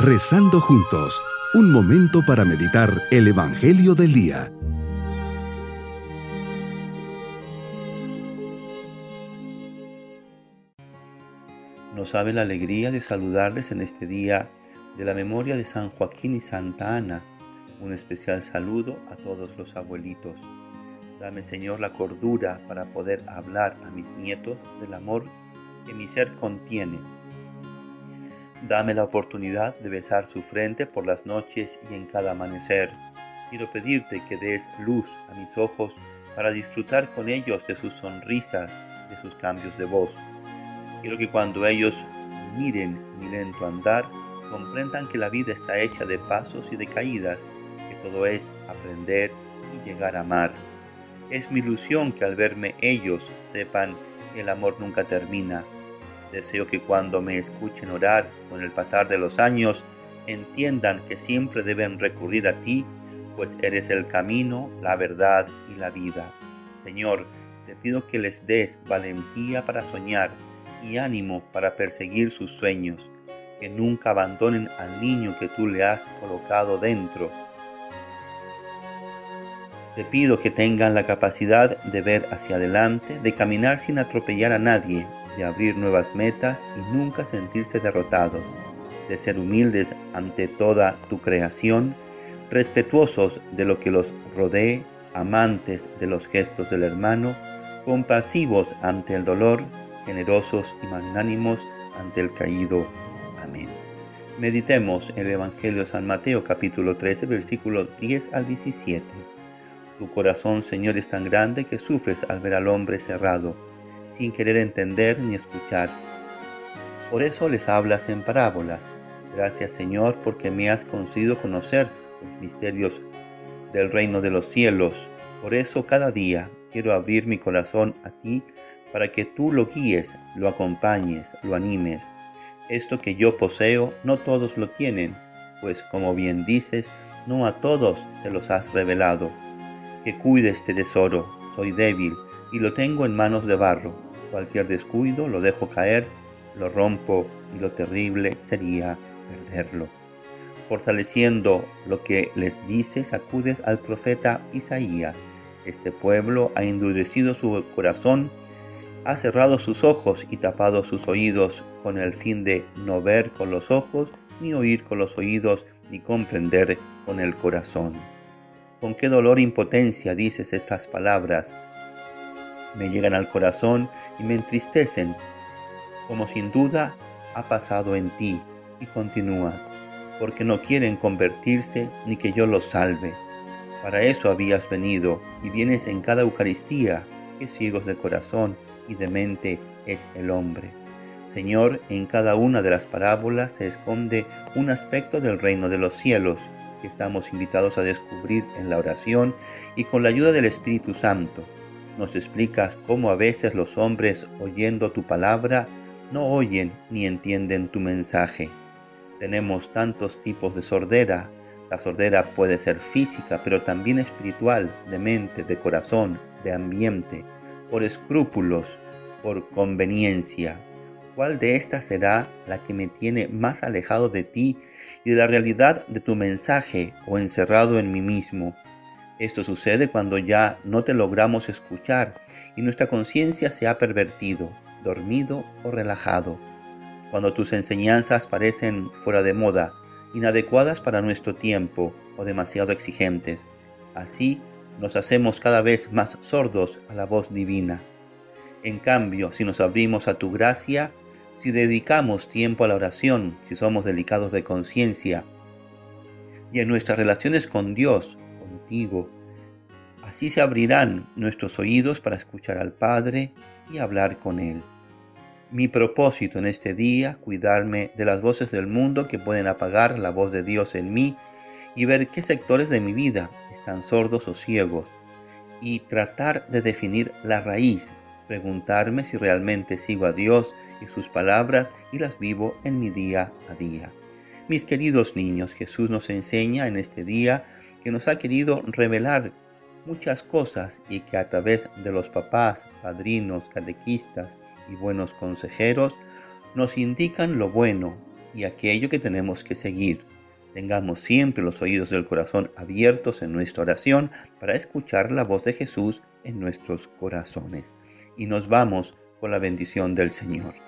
Rezando juntos, un momento para meditar el Evangelio del Día. Nos sabe la alegría de saludarles en este día de la memoria de San Joaquín y Santa Ana. Un especial saludo a todos los abuelitos. Dame Señor la cordura para poder hablar a mis nietos del amor que mi ser contiene. Dame la oportunidad de besar su frente por las noches y en cada amanecer. Quiero pedirte que des luz a mis ojos para disfrutar con ellos de sus sonrisas, de sus cambios de voz. Quiero que cuando ellos miren mi lento andar, comprendan que la vida está hecha de pasos y de caídas, que todo es aprender y llegar a amar. Es mi ilusión que al verme ellos sepan que el amor nunca termina. Deseo que cuando me escuchen orar con el pasar de los años, entiendan que siempre deben recurrir a ti, pues eres el camino, la verdad y la vida. Señor, te pido que les des valentía para soñar y ánimo para perseguir sus sueños, que nunca abandonen al niño que tú le has colocado dentro te pido que tengan la capacidad de ver hacia adelante, de caminar sin atropellar a nadie, de abrir nuevas metas y nunca sentirse derrotados, de ser humildes ante toda tu creación, respetuosos de lo que los rodee, amantes de los gestos del hermano, compasivos ante el dolor, generosos y magnánimos ante el caído. Amén. Meditemos el Evangelio de San Mateo capítulo 13 versículos 10 al 17. Tu corazón, Señor, es tan grande que sufres al ver al hombre cerrado, sin querer entender ni escuchar. Por eso les hablas en parábolas. Gracias, Señor, porque me has concedido conocer los misterios del reino de los cielos. Por eso cada día quiero abrir mi corazón a ti para que tú lo guíes, lo acompañes, lo animes. Esto que yo poseo no todos lo tienen, pues como bien dices, no a todos se los has revelado que cuide este tesoro. Soy débil y lo tengo en manos de barro. Cualquier descuido lo dejo caer, lo rompo y lo terrible sería perderlo. Fortaleciendo lo que les dices, acudes al profeta Isaías. Este pueblo ha endurecido su corazón, ha cerrado sus ojos y tapado sus oídos con el fin de no ver con los ojos, ni oír con los oídos, ni comprender con el corazón. Con qué dolor e impotencia dices estas palabras. Me llegan al corazón y me entristecen, como sin duda ha pasado en ti, y continúas, porque no quieren convertirse ni que yo los salve. Para eso habías venido y vienes en cada Eucaristía, que ciegos de corazón y de mente es el hombre. Señor, en cada una de las parábolas se esconde un aspecto del reino de los cielos que estamos invitados a descubrir en la oración y con la ayuda del Espíritu Santo. Nos explicas cómo a veces los hombres, oyendo tu palabra, no oyen ni entienden tu mensaje. Tenemos tantos tipos de sordera. La sordera puede ser física, pero también espiritual, de mente, de corazón, de ambiente, por escrúpulos, por conveniencia. ¿Cuál de estas será la que me tiene más alejado de ti de la realidad de tu mensaje o encerrado en mí mismo. Esto sucede cuando ya no te logramos escuchar y nuestra conciencia se ha pervertido, dormido o relajado. Cuando tus enseñanzas parecen fuera de moda, inadecuadas para nuestro tiempo o demasiado exigentes. Así nos hacemos cada vez más sordos a la voz divina. En cambio, si nos abrimos a tu gracia, si dedicamos tiempo a la oración, si somos delicados de conciencia y en nuestras relaciones con Dios, contigo, así se abrirán nuestros oídos para escuchar al Padre y hablar con Él. Mi propósito en este día, cuidarme de las voces del mundo que pueden apagar la voz de Dios en mí y ver qué sectores de mi vida están sordos o ciegos y tratar de definir la raíz, preguntarme si realmente sigo a Dios y sus palabras y las vivo en mi día a día. Mis queridos niños, Jesús nos enseña en este día que nos ha querido revelar muchas cosas y que a través de los papás, padrinos, catequistas y buenos consejeros nos indican lo bueno y aquello que tenemos que seguir. Tengamos siempre los oídos del corazón abiertos en nuestra oración para escuchar la voz de Jesús en nuestros corazones. Y nos vamos con la bendición del Señor.